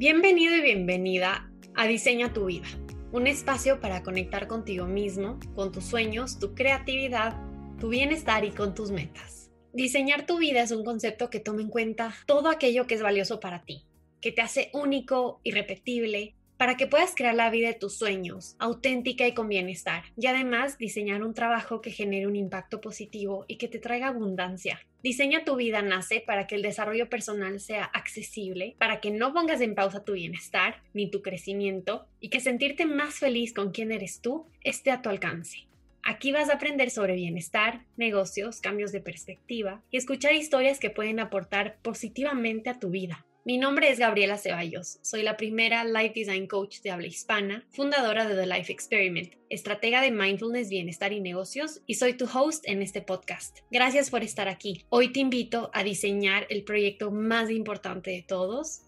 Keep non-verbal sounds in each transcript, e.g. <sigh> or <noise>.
Bienvenido y bienvenida a Diseña tu vida, un espacio para conectar contigo mismo, con tus sueños, tu creatividad, tu bienestar y con tus metas. Diseñar tu vida es un concepto que toma en cuenta todo aquello que es valioso para ti, que te hace único, irrepetible, para que puedas crear la vida de tus sueños, auténtica y con bienestar, y además diseñar un trabajo que genere un impacto positivo y que te traiga abundancia. Diseña tu vida nace para que el desarrollo personal sea accesible, para que no pongas en pausa tu bienestar ni tu crecimiento y que sentirte más feliz con quien eres tú esté a tu alcance. Aquí vas a aprender sobre bienestar, negocios, cambios de perspectiva y escuchar historias que pueden aportar positivamente a tu vida. Mi nombre es Gabriela Ceballos, soy la primera Life Design Coach de habla hispana, fundadora de The Life Experiment, estratega de mindfulness, bienestar y negocios, y soy tu host en este podcast. Gracias por estar aquí. Hoy te invito a diseñar el proyecto más importante de todos,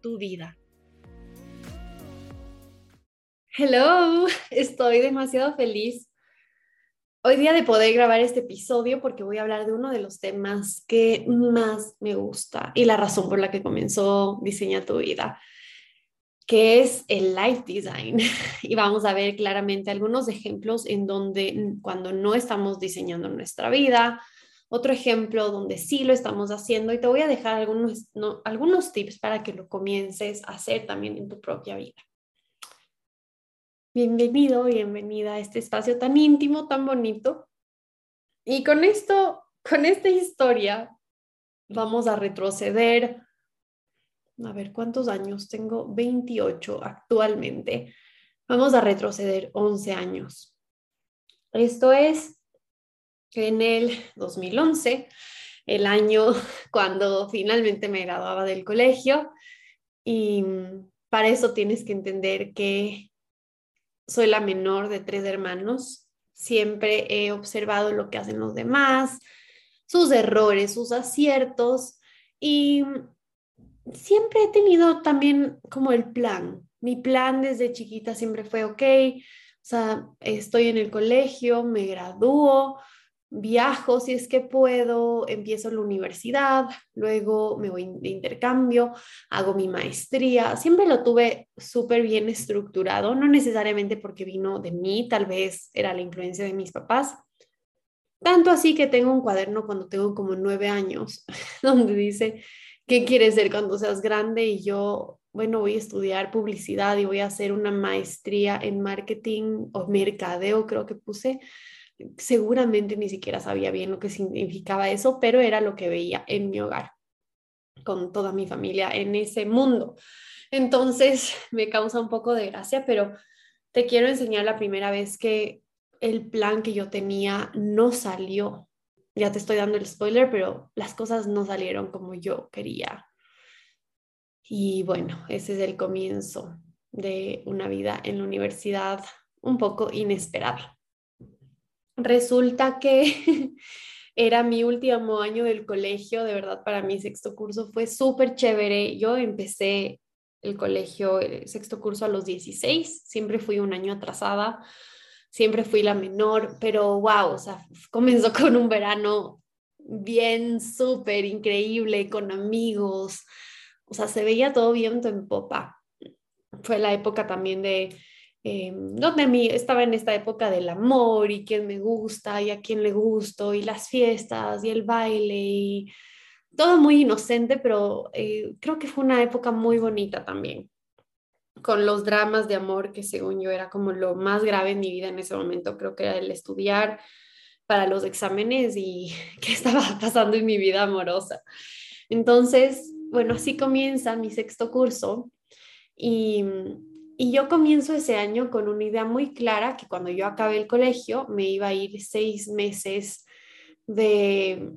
tu vida. Hello, estoy demasiado feliz hoy día de poder grabar este episodio porque voy a hablar de uno de los temas que más me gusta y la razón por la que comenzó Diseña tu vida, que es el life design. <laughs> Y vamos a ver claramente algunos ejemplos en donde cuando no estamos diseñando nuestra vida, otro ejemplo donde sí lo estamos haciendo y te voy a dejar algunos, algunos tips para que lo comiences a hacer también en tu propia vida. Bienvenido, bienvenida a este espacio tan íntimo, tan bonito. Y con esto, con esta historia, vamos a retroceder. A ver, ¿cuántos años? Tengo 28 actualmente. Vamos a retroceder 11 años. Esto es en el 2011, el año <laughs> cuando finalmente me graduaba del colegio. Y para eso tienes que entender que soy la menor de tres hermanos. Siempre he observado lo que hacen los demás, sus errores, sus aciertos y siempre he tenido también como el plan. Mi plan desde chiquita siempre fue, ok, o sea, estoy en el colegio, me gradúo, viajo si es que puedo, empiezo la universidad, luego me voy de intercambio, hago mi maestría. Siempre lo tuve súper bien estructurado, no necesariamente porque vino de mí, tal vez era la influencia de mis papás. Tanto así que tengo un cuaderno cuando tengo como nueve años, <laughs> donde dice, ¿qué quieres ser cuando seas grande? Y yo, bueno, voy a estudiar publicidad y voy a hacer una maestría en marketing o mercadeo, creo que puse seguramente ni siquiera sabía bien lo que significaba eso, pero era lo que veía en mi hogar, con toda mi familia en ese mundo. Entonces <laughs> me causa un poco de gracia, pero te quiero enseñar la primera vez que el plan que yo tenía no salió. Ya te estoy dando el spoiler, pero las cosas no salieron como yo quería. Y bueno, ese es el comienzo de una vida en la universidad un poco inesperada. Resulta que <laughs> era mi último año del colegio, de verdad para mi sexto curso fue súper chévere. Yo empecé el colegio, el sexto curso a los 16, siempre fui un año atrasada, siempre fui la menor, pero wow, o sea, <laughs> comenzó con un verano bien, súper increíble, con amigos, o sea, se veía todo viento en popa. Fue la época también de eh, donde a estaba en esta época del amor y quién me gusta y a quién le gusto y las fiestas y el baile y todo muy inocente, pero eh, creo que fue una época muy bonita también, con los dramas de amor que según yo era como lo más grave en mi vida en ese momento, creo que era el estudiar para los exámenes y <laughs> qué estaba pasando en mi vida amorosa. Entonces, bueno, así comienza mi sexto curso y y yo comienzo ese año con una idea muy clara que cuando yo acabé el colegio me iba a ir seis meses de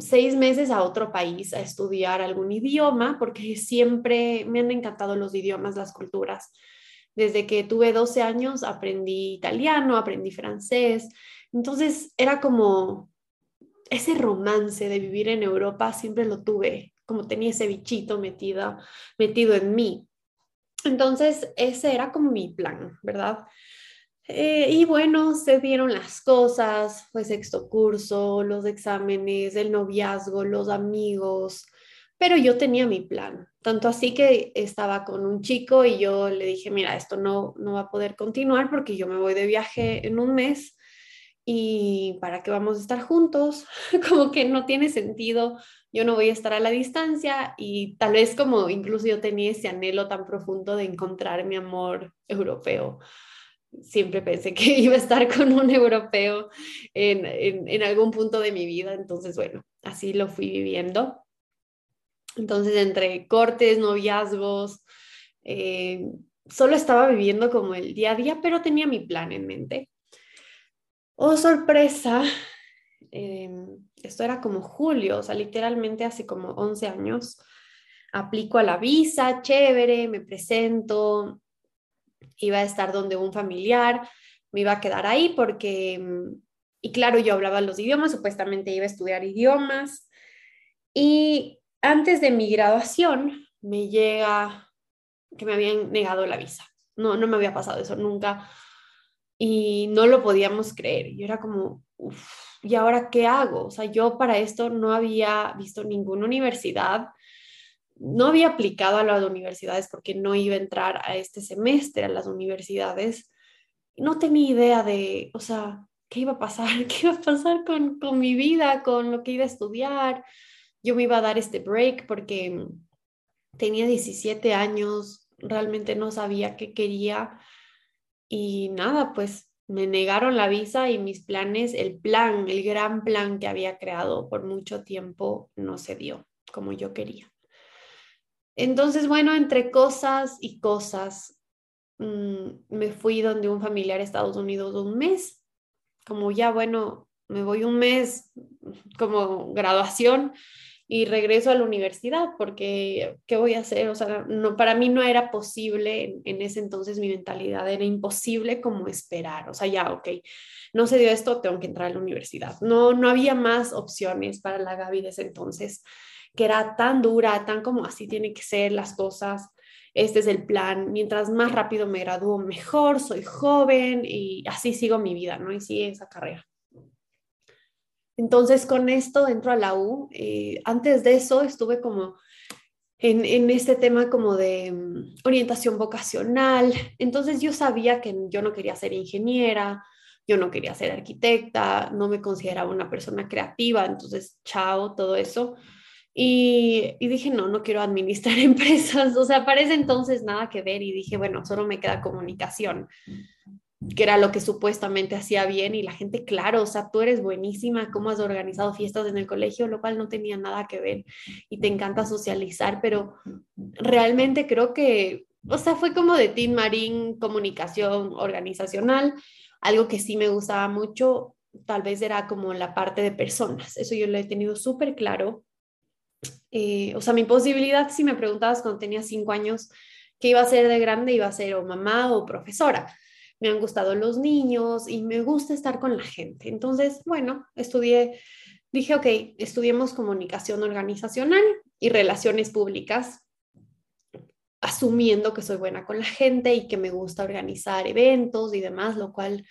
seis meses a otro país a estudiar algún idioma, porque siempre me han encantado los idiomas, las culturas. Desde que tuve 12 años aprendí italiano, aprendí francés. Entonces era como ese romance de vivir en Europa, siempre lo tuve, como tenía ese bichito metido, metido en mí. Entonces, ese era como mi plan, ¿verdad? Eh, y bueno, se dieron las cosas, fue sexto curso, los exámenes, el noviazgo, los amigos, pero yo tenía mi plan. Tanto así que estaba con un chico y yo le dije, mira, esto no, no va a poder continuar porque yo me voy de viaje en un mes y para qué vamos a estar juntos, <laughs> como que no tiene sentido, yo no voy a estar a la distancia y tal vez como incluso yo tenía ese anhelo tan profundo de encontrar mi amor europeo. Siempre pensé que <laughs> iba a estar con un europeo en, en, algún punto de mi vida, entonces bueno, así lo fui viviendo. Entonces entre cortes, noviazgos, eh, solo estaba viviendo como el día a día, pero tenía mi plan en mente. Oh, sorpresa. Em, esto era como julio, o sea, literalmente hace como 11 años. Aplico a la visa, chévere, me presento, iba a estar donde un familiar, me iba a quedar ahí porque, em, y claro, yo hablaba los idiomas, supuestamente iba a estudiar idiomas. Y antes de mi graduación me llega que me habían negado la visa. No, no me había pasado eso nunca y no lo podíamos creer. Yo era como, ¿y ahora qué hago? O sea, yo para esto no había visto ninguna universidad, no había aplicado a las universidades porque no iba a entrar a este semestre a las universidades. No tenía idea de, o sea, qué iba a pasar, <laughs> qué iba a pasar con, con mi vida, con lo que iba a estudiar. Yo me iba a dar este break porque tenía 17 años, realmente no sabía qué quería y nada, pues me negaron la visa y mis planes, el plan, el gran plan que había creado por mucho tiempo no se dio como yo quería. Entonces, bueno, entre cosas y cosas, mm, me fui donde un familiar de Estados Unidos un mes, como ya, bueno, me voy un mes como graduación y regreso a la universidad porque ¿qué voy a hacer? O sea, no, para mí no era posible, en, ese entonces mi mentalidad era imposible como esperar, o sea, ya, ok, no se dio esto, tengo que entrar a la universidad. No, no había más opciones para la Gaby de ese entonces, que era tan dura, tan como así tienen que ser las cosas. Este es el plan. Mientras más rápido me gradúo, mejor. Soy joven y así sigo mi vida, ¿no? Y sigue esa carrera. Entonces, con esto entro a la U. Eh, antes de eso estuve como en, este tema como de mm, orientación vocacional. Entonces yo sabía que yo no quería ser ingeniera, yo no quería ser arquitecta, no me consideraba una persona creativa, entonces, chao, todo eso. Y, y, dije, no, no quiero administrar <laughs> empresas, o sea, para ese entonces nada que ver y dije, bueno, solo me queda comunicación que era lo que supuestamente hacía bien y la gente, claro, o sea, tú eres buenísima, cómo has organizado fiestas en el colegio, lo cual no tenía nada que ver y te encanta socializar, pero realmente creo que, o sea, fue como de Team Marín, comunicación organizacional, algo que sí me gustaba mucho, tal vez era como la parte de personas, eso yo lo he tenido súper claro. Eh, o sea, mi posibilidad, si me preguntabas cuando tenía cinco años, ¿qué iba a ser de grande? Iba a ser o mamá o profesora me han gustado los niños y me gusta estar con la gente. Entonces, bueno, estudié, dije, ok, estudiemos comunicación organizacional y relaciones públicas, asumiendo que soy buena con la gente y que me gusta organizar eventos y demás, lo cual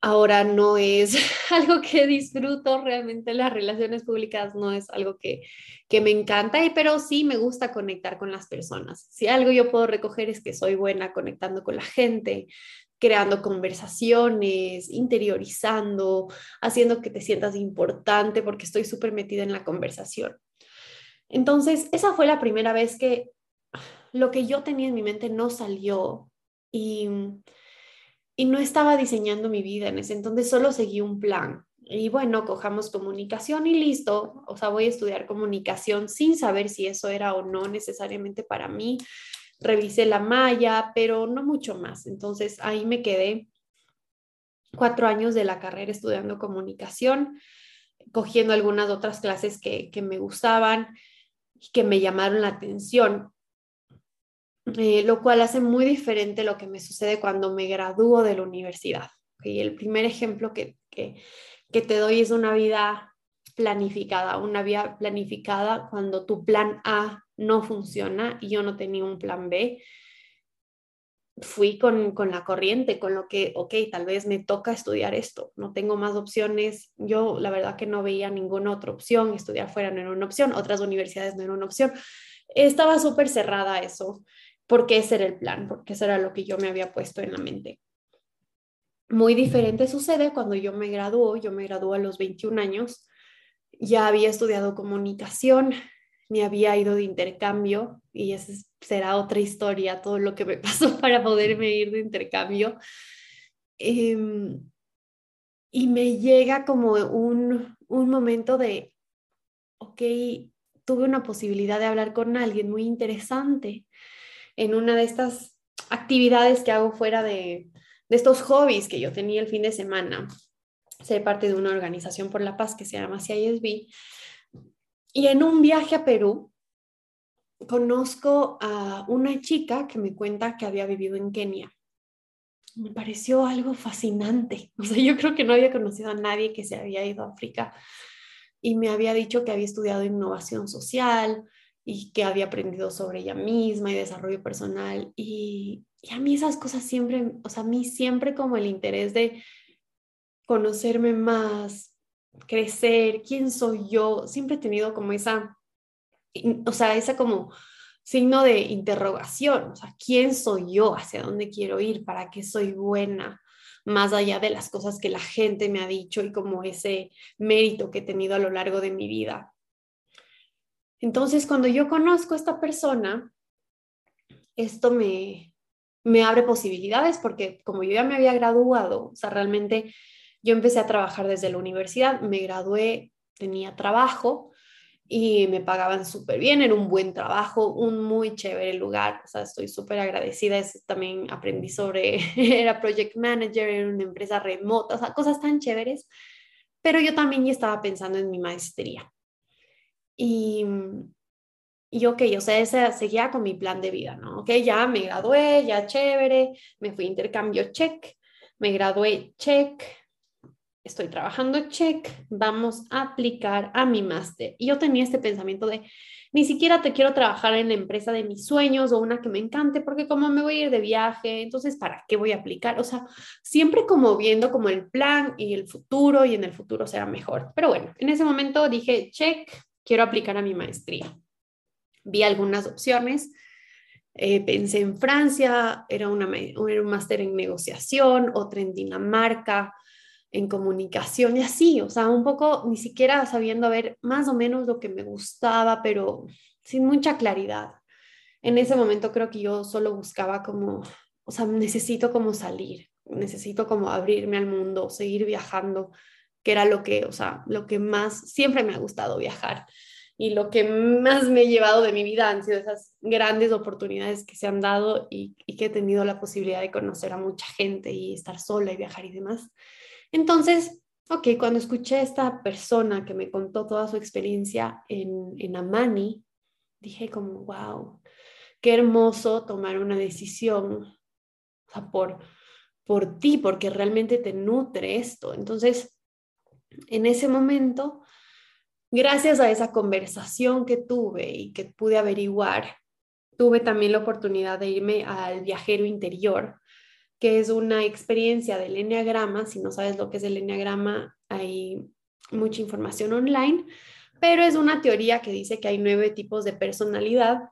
ahora no es <laughs> algo que disfruto realmente las relaciones públicas no es algo que, que me encanta pero sí me gusta conectar con las personas. Si algo yo puedo recoger es que soy buena conectando con la gente creando conversaciones interiorizando haciendo que te sientas importante porque estoy súper metida en la conversación. Entonces esa fue la primera vez que lo que yo tenía en mi mente no salió y y no estaba diseñando mi vida en ese entonces, solo seguí un plan. Y bueno, cojamos comunicación y listo. O sea, voy a estudiar comunicación sin saber si eso era o no necesariamente para mí. Revisé la malla, pero no mucho más. Entonces ahí me quedé cuatro años de la carrera estudiando comunicación, cogiendo algunas otras clases que, que me gustaban y que me llamaron la atención. Eh, lo cual hace muy diferente lo que me sucede cuando me gradúo de la universidad. Y el primer ejemplo que, que, que te doy es una vida planificada, una vida planificada cuando tu plan A no funciona y yo no tenía un plan B. fui con, con, la corriente, con lo que, ok, tal vez me toca estudiar esto, no tengo más opciones. Yo la verdad que no veía ninguna otra opción, estudiar fuera no era una opción, otras universidades no era una opción. Estaba súper cerrada eso, porque ese era el plan, porque eso era lo que yo me había puesto en la mente. Muy diferente sucede cuando yo me graduó, yo me gradué a los 21 años, ya había estudiado comunicación, me había ido de intercambio y esa será otra historia, todo lo que me <laughs> pasó para poderme ir de intercambio. Em, y me llega como un, un momento de, ok, tuve una posibilidad de hablar con alguien muy interesante en una de estas actividades que hago fuera de, estos hobbies que yo tenía el fin de semana. Ser parte de una organización por la paz que se llama CISB y en un viaje a Perú, conozco a una chica que me cuenta que había vivido en Kenia. Me pareció algo fascinante. O sea, yo creo que no había conocido a nadie que se había ido a África y me había dicho que había estudiado innovación social y que había aprendido sobre ella misma y desarrollo personal. Y, y a mí esas cosas siempre, o sea, a mí siempre como el interés de conocerme más, crecer, quién soy yo, siempre he tenido como esa, o sea, esa como signo de interrogación, o sea, quién soy yo, hacia dónde quiero ir, para qué soy buena, más allá de las cosas que la gente me ha dicho y como ese mérito que he tenido a lo largo de mi vida. Entonces, cuando yo conozco a esta persona, esto me, me abre posibilidades porque como yo ya me había graduado, o sea, realmente yo empecé a trabajar desde la universidad, me gradué, tenía trabajo y me pagaban súper bien, era un buen trabajo, un muy chévere lugar, o sea, estoy súper agradecida, también aprendí sobre, <laughs> era project manager en una empresa remota, o sea, cosas tan chéveres, pero yo también ya estaba pensando en mi maestría. Y, y ok, o sea, ese seguía con mi plan de vida, ¿no? Ok, ya me gradué, ya chévere, me fui a intercambio check, me gradué check, estoy trabajando, check, vamos a aplicar a mi máster. Y yo tenía este pensamiento de, ni siquiera te quiero trabajar en la empresa de mis sueños o una que me encante, porque como me voy a ir de viaje, entonces, ¿para qué voy a aplicar? O sea, siempre como viendo como el plan y el futuro y en el futuro será mejor. Pero bueno, en ese momento dije, check, quiero aplicar a mi maestría. Vi algunas opciones. Eh, pensé en Francia, era, una, era un máster en negociación, otra en Dinamarca, en comunicación y así, o sea, un poco ni siquiera sabiendo ver más o menos lo que me gustaba, pero sin mucha claridad. En ese momento creo que yo solo buscaba como, o sea, necesito como salir, necesito como abrirme al mundo, seguir viajando, que era lo que, o sea, lo que más, siempre me ha gustado viajar y lo que más me he llevado de mi vida han sido esas grandes oportunidades que se han dado y, y que he tenido la posibilidad de conocer a mucha gente y estar sola y viajar y demás. Entonces, ok, cuando escuché a esta persona que me contó toda su experiencia en, en Amani, dije como, wow, qué hermoso tomar una decisión por, por ti, porque realmente te nutre esto. Entonces, en ese momento, gracias a esa conversación que tuve y que pude averiguar, tuve también la oportunidad de irme al viajero interior, que es una experiencia del enneagrama. Si no sabes lo que es el enneagrama, hay mucha información online, pero es una teoría que dice que hay nueve tipos de personalidad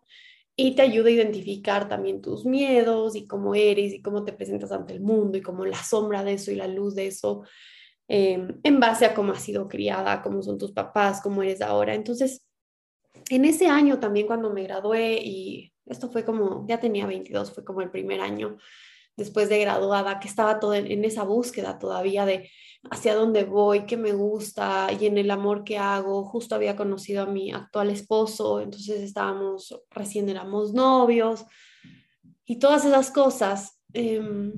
y te ayuda a identificar también tus miedos y cómo eres y cómo te presentas ante el mundo y cómo la sombra de eso y la luz de eso em, en base a cómo has sido criada, cómo son tus papás, cómo eres ahora. Entonces, en ese año también cuando me gradué y esto fue como, ya tenía 22, fue como el primer año, después de graduada, que estaba todo en, esa búsqueda todavía de hacia dónde voy, qué me gusta y en el amor que hago. Justo había conocido a mi actual esposo, entonces estábamos, recién éramos novios y todas esas cosas. Em,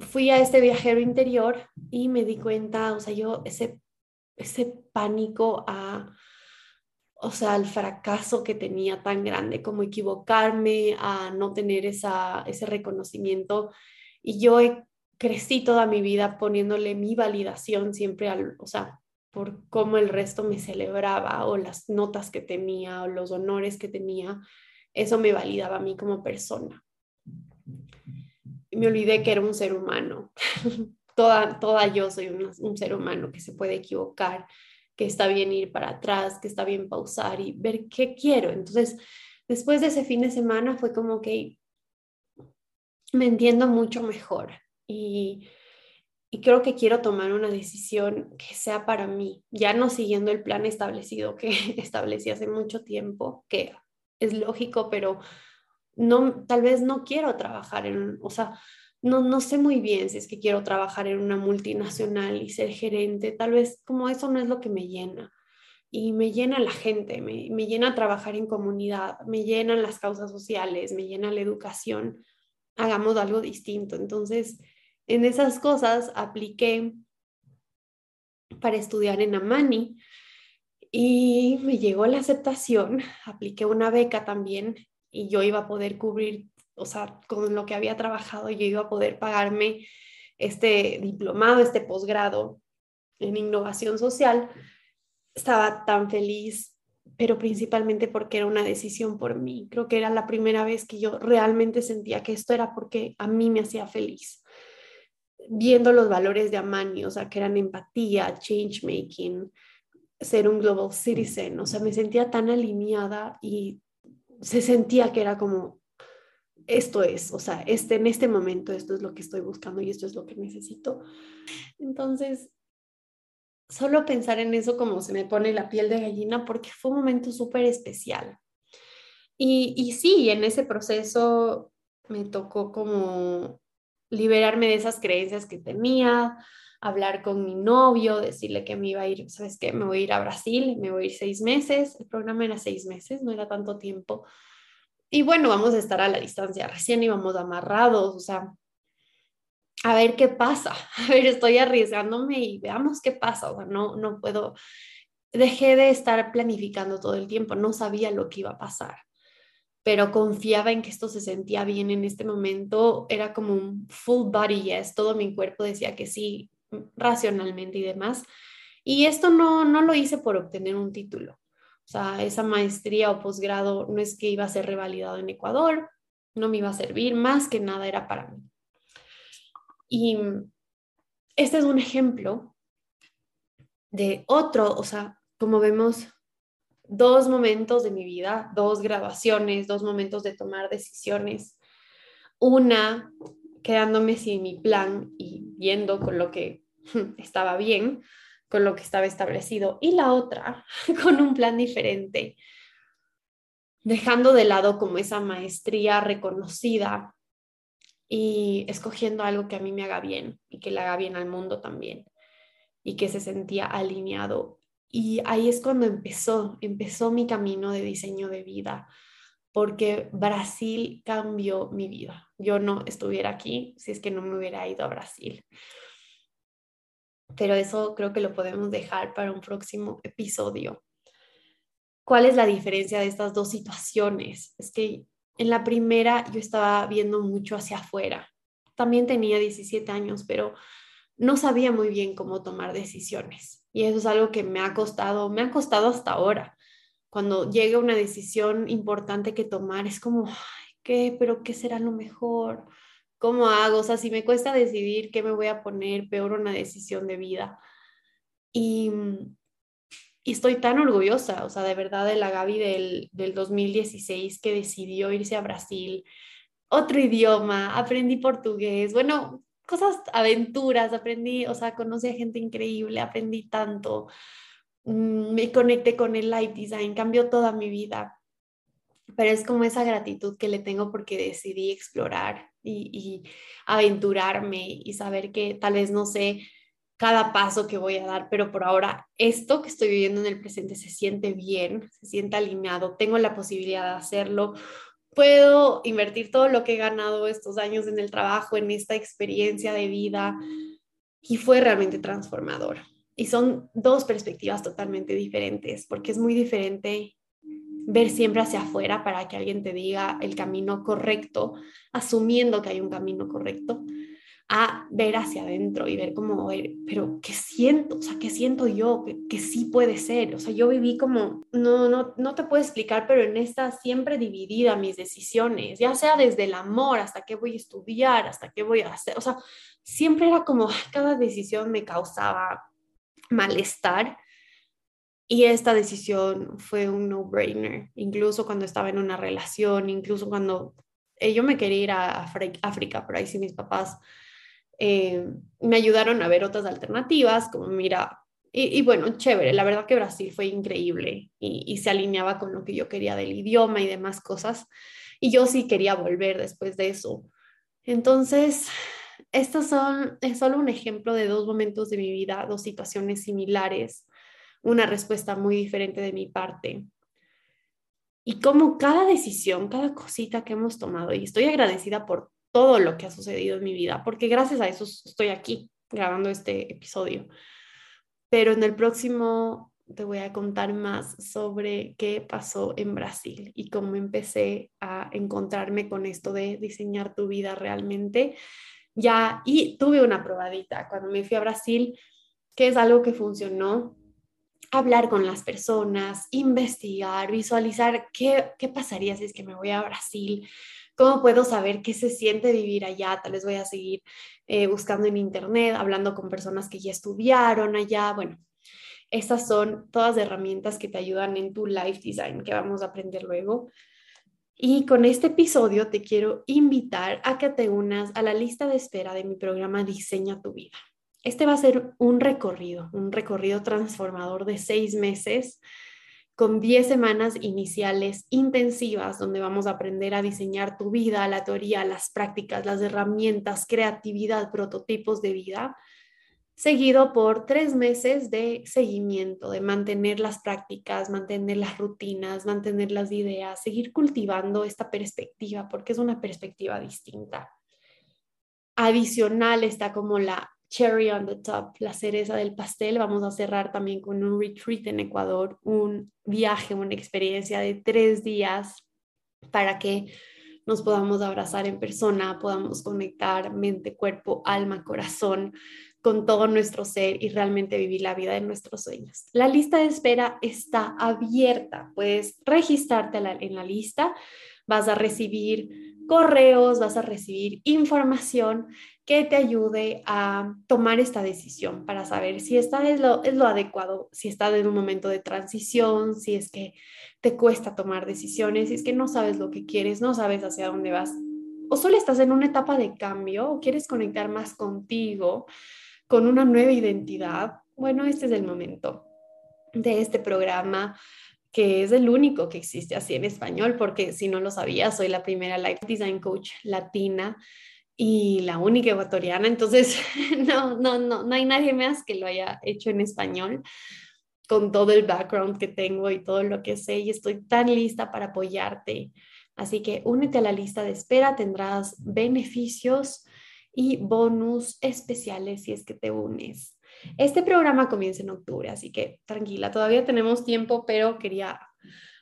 fui a este viajero interior y me di cuenta, o sea, yo ese, ese pánico a o sea, el fracaso que tenía tan grande como equivocarme, a no tener esa, ese reconocimiento. Y yo crecí toda mi vida poniéndole mi validación siempre al, o sea, por cómo el resto me celebraba o las notas que tenía o los honores que tenía, eso me validaba a mí como persona. Me olvidé que era un ser humano. <laughs> toda, toda yo soy un, ser humano que se puede equivocar, que está bien ir para atrás, que está bien pausar y ver qué quiero. Entonces, después de ese fin de semana fue como que me entiendo mucho mejor y, y creo que quiero tomar una decisión que sea para mí, ya no siguiendo el plan establecido que <laughs> establecí hace mucho tiempo, que es lógico, pero no, tal vez no quiero trabajar en, o sea, no, no sé muy bien si es que quiero trabajar en una multinacional y ser gerente, tal vez como eso no es lo que me llena. Y me llena la gente, me, me llena trabajar en comunidad, me llenan las causas sociales, me llena la educación. Hagamos algo distinto. Entonces, en esas cosas apliqué para estudiar en Amani y me llegó la aceptación, apliqué una beca también y yo iba a poder cubrir, o sea, con lo que había trabajado, yo iba a poder pagarme este diplomado, este posgrado en innovación social. Estaba tan feliz, pero principalmente porque era una decisión por mí. Creo que era la primera vez que yo realmente sentía que esto era porque a mí me hacía feliz. Viendo los valores de Amani, o sea, que eran empatía, change making, ser un global citizen, o sea, me sentía tan alineada y se sentía que era como, esto es, o sea, este, en este momento esto es lo que estoy buscando y esto es lo que necesito. Entonces, solo pensar en eso como se me pone la piel de gallina porque fue un momento súper especial. Y, y sí, en ese proceso me tocó como liberarme de esas creencias que tenía, hablar con mi novio, decirle que me iba a ir, ¿sabes qué? Me voy a ir a Brasil, me voy a ir seis meses, el programa era seis meses, no era tanto tiempo. Y bueno, vamos a estar a la distancia, recién íbamos amarrados, o sea, a ver qué pasa, <laughs> a ver, estoy arriesgándome y veamos qué pasa, o sea, no, no puedo, dejé de estar planificando todo el tiempo, no sabía lo que iba a pasar pero confiaba en que esto se sentía bien en este momento, era como un full body yes, todo mi cuerpo decía que sí, racionalmente y demás. Y esto no, no lo hice por obtener un título. O sea, esa maestría o posgrado no es que iba a ser revalidado en Ecuador, no me iba a servir, más que nada era para mí. Y este es un ejemplo de otro, o sea, como vemos, dos momentos de mi vida, dos grabaciones, dos momentos de tomar decisiones. Una quedándome sin mi plan y viendo con lo que <laughs> estaba bien, con lo que estaba establecido, y la otra <laughs> con un plan diferente, dejando de lado como esa maestría reconocida y escogiendo algo que a mí me haga bien y que le haga bien al mundo también y que se sentía alineado. Y ahí es cuando empezó, empezó mi camino de diseño de vida, porque Brasil cambió mi vida. Yo no estuviera aquí si es que no me hubiera ido a Brasil. Pero eso creo que lo podemos dejar para un próximo episodio. ¿Cuál es la diferencia de estas dos situaciones? Es que en la primera yo estaba viendo mucho hacia afuera. También tenía 17 años, pero no sabía muy bien cómo tomar decisiones. Y eso es algo que me ha costado, me ha costado hasta ahora cuando llega una decisión importante que tomar, es como, ¿qué? ¿Pero qué será lo mejor? ¿Cómo hago? O sea, si me cuesta decidir qué me voy a poner, peor una decisión de vida. Y, y estoy tan orgullosa, o sea, de verdad, de la Gaby del, del 2016 que decidió irse a Brasil, otro idioma, aprendí portugués, bueno, cosas, aventuras, aprendí, o sea, conocí a gente increíble, aprendí tanto. Mm, me conecté con el light design, cambió toda mi vida. Pero es como esa gratitud que le tengo porque decidí explorar y, aventurarme y saber que tal vez no sé cada paso que voy a dar, pero por ahora esto que estoy viviendo en el presente se siente bien, se siente alineado, tengo la posibilidad de hacerlo, puedo invertir todo lo que he ganado estos años en el trabajo, en esta experiencia de vida y fue realmente transformador. Y son dos perspectivas totalmente diferentes, porque es muy diferente ver siempre hacia afuera para que alguien te diga el camino correcto, asumiendo que hay un camino correcto, a ver hacia adentro y ver cómo, pero ¿qué siento? O sea, ¿qué siento yo? Que, sí puede ser. O sea, yo viví como, no, no, no te puedo explicar, pero en esta siempre dividida mis decisiones, ya sea desde el amor hasta qué voy a estudiar, hasta qué voy a hacer. O sea, siempre era como, cada decisión me causaba malestar. Y esta decisión fue un no-brainer, incluso cuando estaba en una relación, incluso cuando eh, yo me quería ir a África, pero ahí sí mis papás eh, me ayudaron a ver otras alternativas, como mira, y, bueno, chévere, la verdad que Brasil fue increíble y, se alineaba con lo que yo quería del idioma y demás cosas, y yo sí quería volver después de eso. Entonces, estos son, es solo un ejemplo de dos momentos de mi vida, dos situaciones similares, una respuesta muy diferente de mi parte. Y como cada decisión, cada cosita que hemos tomado, y estoy agradecida por todo lo que ha sucedido en mi vida, porque gracias a eso estoy aquí grabando este episodio. Pero en el próximo te voy a contar más sobre qué pasó en Brasil y cómo empecé a encontrarme con esto de diseñar tu vida realmente. Ya, y tuve una probadita cuando me fui a Brasil, que es algo que funcionó. Hablar con las personas, investigar, visualizar qué, qué pasaría si es que me voy a Brasil, ¿Cómo puedo saber qué se siente vivir allá? Tal vez voy a seguir eh, buscando en internet, hablando con personas que ya estudiaron allá. Bueno, estas son todas herramientas que te ayudan en tu life design que vamos a aprender luego. Y con este episodio te quiero invitar a que te unas a la lista de espera de mi programa Diseña tu vida. Este va a ser un recorrido, un recorrido transformador de seis meses con 10 semanas iniciales intensivas donde vamos a aprender a diseñar tu vida, la teoría, las prácticas, las herramientas, creatividad, prototipos de vida, seguido por tres meses de seguimiento, de mantener las prácticas, mantener las rutinas, mantener las ideas, seguir cultivando esta perspectiva porque es una perspectiva distinta. Adicional está como la cherry on the top, la cereza del pastel. Vamos a cerrar también con un retreat en Ecuador, un viaje, una experiencia de tres días para que nos podamos abrazar en persona, podamos conectar mente, cuerpo, alma, corazón con todo nuestro ser y realmente vivir la vida de nuestros sueños. La lista de espera está abierta, puedes registrarte en la lista, vas a recibir correos, vas a recibir información que te ayude a tomar esta decisión para saber si esta es lo, es lo adecuado, si estás en un momento de transición, si es que te cuesta tomar decisiones, si es que no sabes lo que quieres, no sabes hacia dónde vas, o solo estás en una etapa de cambio o quieres conectar más contigo, con una nueva identidad. Bueno, este es el momento de este programa que es el único que existe así en español, porque si no lo sabías, soy la primera Life Design Coach latina y la única ecuatoriana, entonces <laughs> no, no, no, no hay nadie más que lo haya hecho en español con todo el background que tengo y todo lo que sé y estoy tan lista para apoyarte. Así que únete a la lista de espera, tendrás beneficios y bonus especiales si es que te unes. Este programa comienza en octubre, así que tranquila, todavía tenemos tiempo, pero quería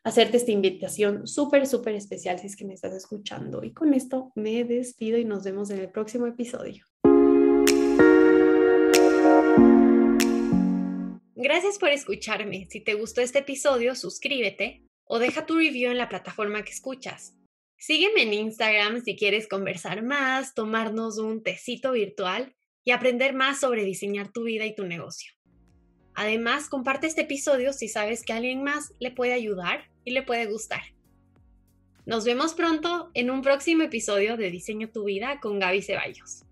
hacerte esta invitación súper, súper especial si es que me estás escuchando. Y con esto me despido y nos vemos en el próximo episodio. Gracias por escucharme. Si te gustó este episodio, suscríbete o deja tu review en la plataforma que escuchas. Sígueme en Instagram si quieres conversar más, tomarnos un tecito virtual y aprender más sobre diseñar tu vida y tu negocio. Además, comparte este episodio si sabes que alguien más le puede ayudar y le puede gustar. Nos vemos pronto en un próximo episodio de Diseño tu vida con Gaby Ceballos.